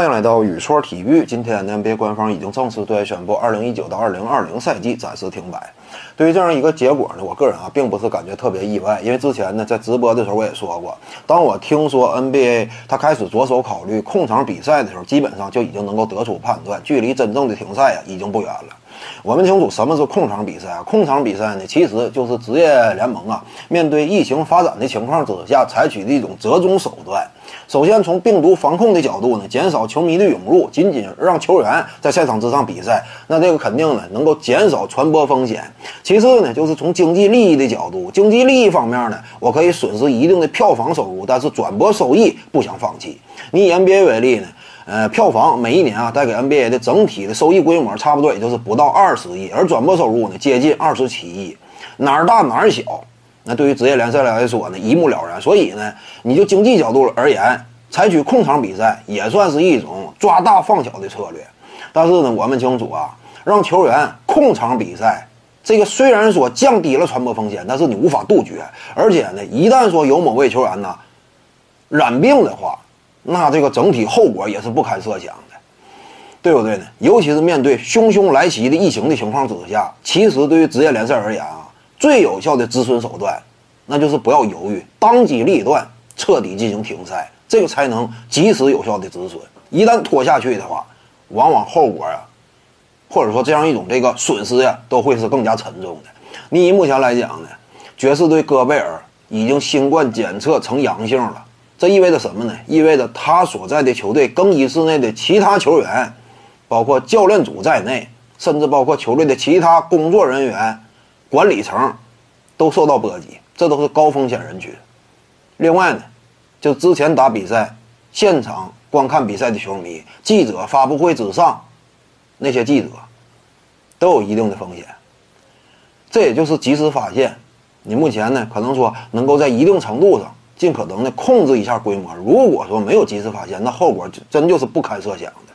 欢迎来到宇说体育。今天呢，NBA 官方已经正式对外宣布，二零一九到二零二零赛季暂时停摆。对于这样一个结果呢，我个人啊，并不是感觉特别意外，因为之前呢，在直播的时候我也说过，当我听说 NBA 他开始着手考虑控场比赛的时候，基本上就已经能够得出判断，距离真正的停赛呀，已经不远了。我们清楚什么是控场比赛啊？控场比赛呢，其实就是职业联盟啊，面对疫情发展的情况之下，采取的一种折中手段。首先，从病毒防控的角度呢，减少球迷的涌入，仅仅让球员在赛场之上比赛，那这个肯定呢能够减少传播风险。其次呢，就是从经济利益的角度，经济利益方面呢，我可以损失一定的票房收入，但是转播收益不想放弃。你以 NBA 为例呢？呃，票房每一年啊，带给 NBA 的整体的收益规模差不多也就是不到二十亿，而转播收入呢接近二十七亿，哪儿大哪儿小。那对于职业联赛来说呢，一目了然。所以呢，你就经济角度而言，采取控场比赛也算是一种抓大放小的策略。但是呢，我们清楚啊，让球员控场比赛，这个虽然说降低了传播风险，但是你无法杜绝。而且呢，一旦说有某位球员呢染病的话，那这个整体后果也是不堪设想的，对不对呢？尤其是面对汹汹来袭的疫情的情况之下，其实对于职业联赛而言啊，最有效的止损手段，那就是不要犹豫，当机立断，彻底进行停赛，这个才能及时有效的止损。一旦拖下去的话，往往后果啊，或者说这样一种这个损失呀，都会是更加沉重的。你目前来讲呢，爵士队戈贝尔已经新冠检测呈阳性了。这意味着什么呢？意味着他所在的球队更衣室内的其他球员，包括教练组在内，甚至包括球队的其他工作人员、管理层，都受到波及。这都是高风险人群。另外呢，就之前打比赛、现场观看比赛的球迷、记者、发布会之上那些记者，都有一定的风险。这也就是及时发现。你目前呢，可能说能够在一定程度上。尽可能的控制一下规模。如果说没有及时发现，那后果就真就是不堪设想的。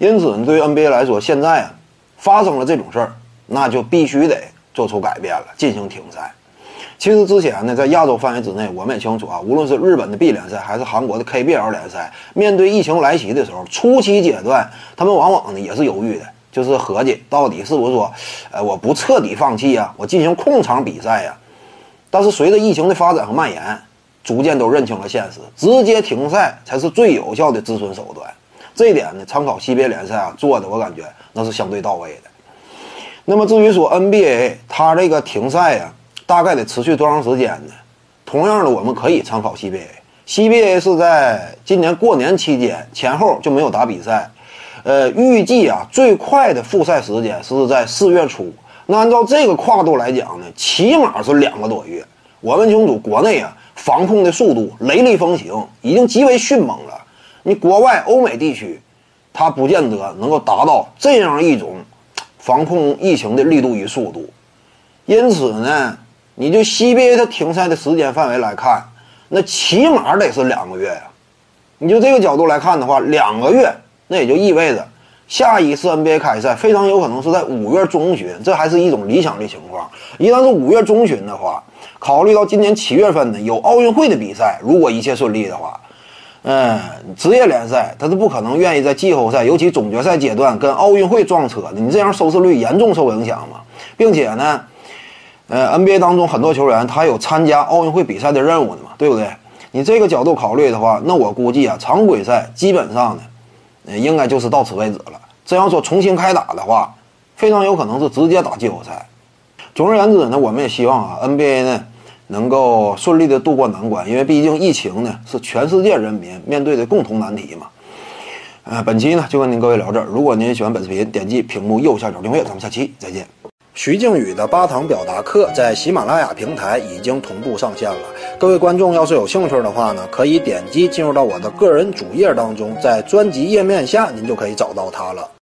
因此呢，对于 NBA 来说，现在啊发生了这种事儿，那就必须得做出改变了，进行停赛。其实之前呢，在亚洲范围之内，我们也清楚啊，无论是日本的 B 联赛还是韩国的 KBL 联赛，面对疫情来袭的时候，初期阶段他们往往呢也是犹豫的，就是合计到底是不是说，呃，我不彻底放弃啊，我进行控场比赛呀。但是随着疫情的发展和蔓延，逐渐都认清了现实，直接停赛才是最有效的止损手段。这一点呢，参考西边联赛啊做的，我感觉那是相对到位的。那么至于说 NBA 它这个停赛呀，大概得持续多长时间呢？同样的，我们可以参考 CBA。CBA 是在今年过年期间前后就没有打比赛，呃，预计啊最快的复赛时间是在四月初。那按照这个跨度来讲呢，起码是两个多月。我们清楚，国内啊。防控的速度雷厉风行，已经极为迅猛了。你国外欧美地区，它不见得能够达到这样一种防控疫情的力度与速度。因此呢，你就 CBA 它停赛的时间范围来看，那起码得是两个月呀。你就这个角度来看的话，两个月，那也就意味着下一次 NBA 开赛非常有可能是在五月中旬，这还是一种理想的情况。一旦是五月中旬的话，考虑到今年七月份呢有奥运会的比赛，如果一切顺利的话，嗯，职业联赛他是不可能愿意在季后赛，尤其总决赛阶段跟奥运会撞车的。你这样收视率严重受影响嘛，并且呢，呃，NBA 当中很多球员他有参加奥运会比赛的任务的嘛，对不对？你这个角度考虑的话，那我估计啊，常规赛基本上呢，呃应该就是到此为止了。这样说重新开打的话，非常有可能是直接打季后赛。总而言之呢，我们也希望啊，NBA 呢。能够顺利的度过难关，因为毕竟疫情呢是全世界人民面对的共同难题嘛。呃，本期呢就跟您各位聊这儿。如果您喜欢本视频，点击屏幕右下角订阅，咱们下期再见。徐静宇的八堂表达课在喜马拉雅平台已经同步上线了。各位观众要是有兴趣的话呢，可以点击进入到我的个人主页当中，在专辑页面下您就可以找到它了。